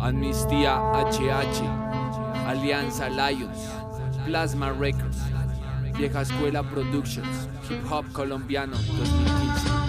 Amnistía HH, Alianza Lions, Plasma Records, Vieja Escuela Productions, Hip Hop Colombiano 2015.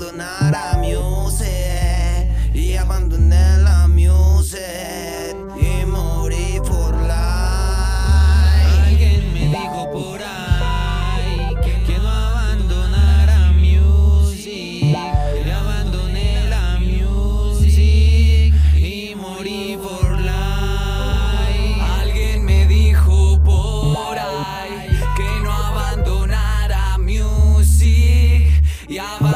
abandonar a Music y abandoné la Music y morí por life. Alguien me dijo por ahí que no abandonara Music y abandoné la Music y morí por life. Alguien me dijo por ahí que no abandonara Music y abandoné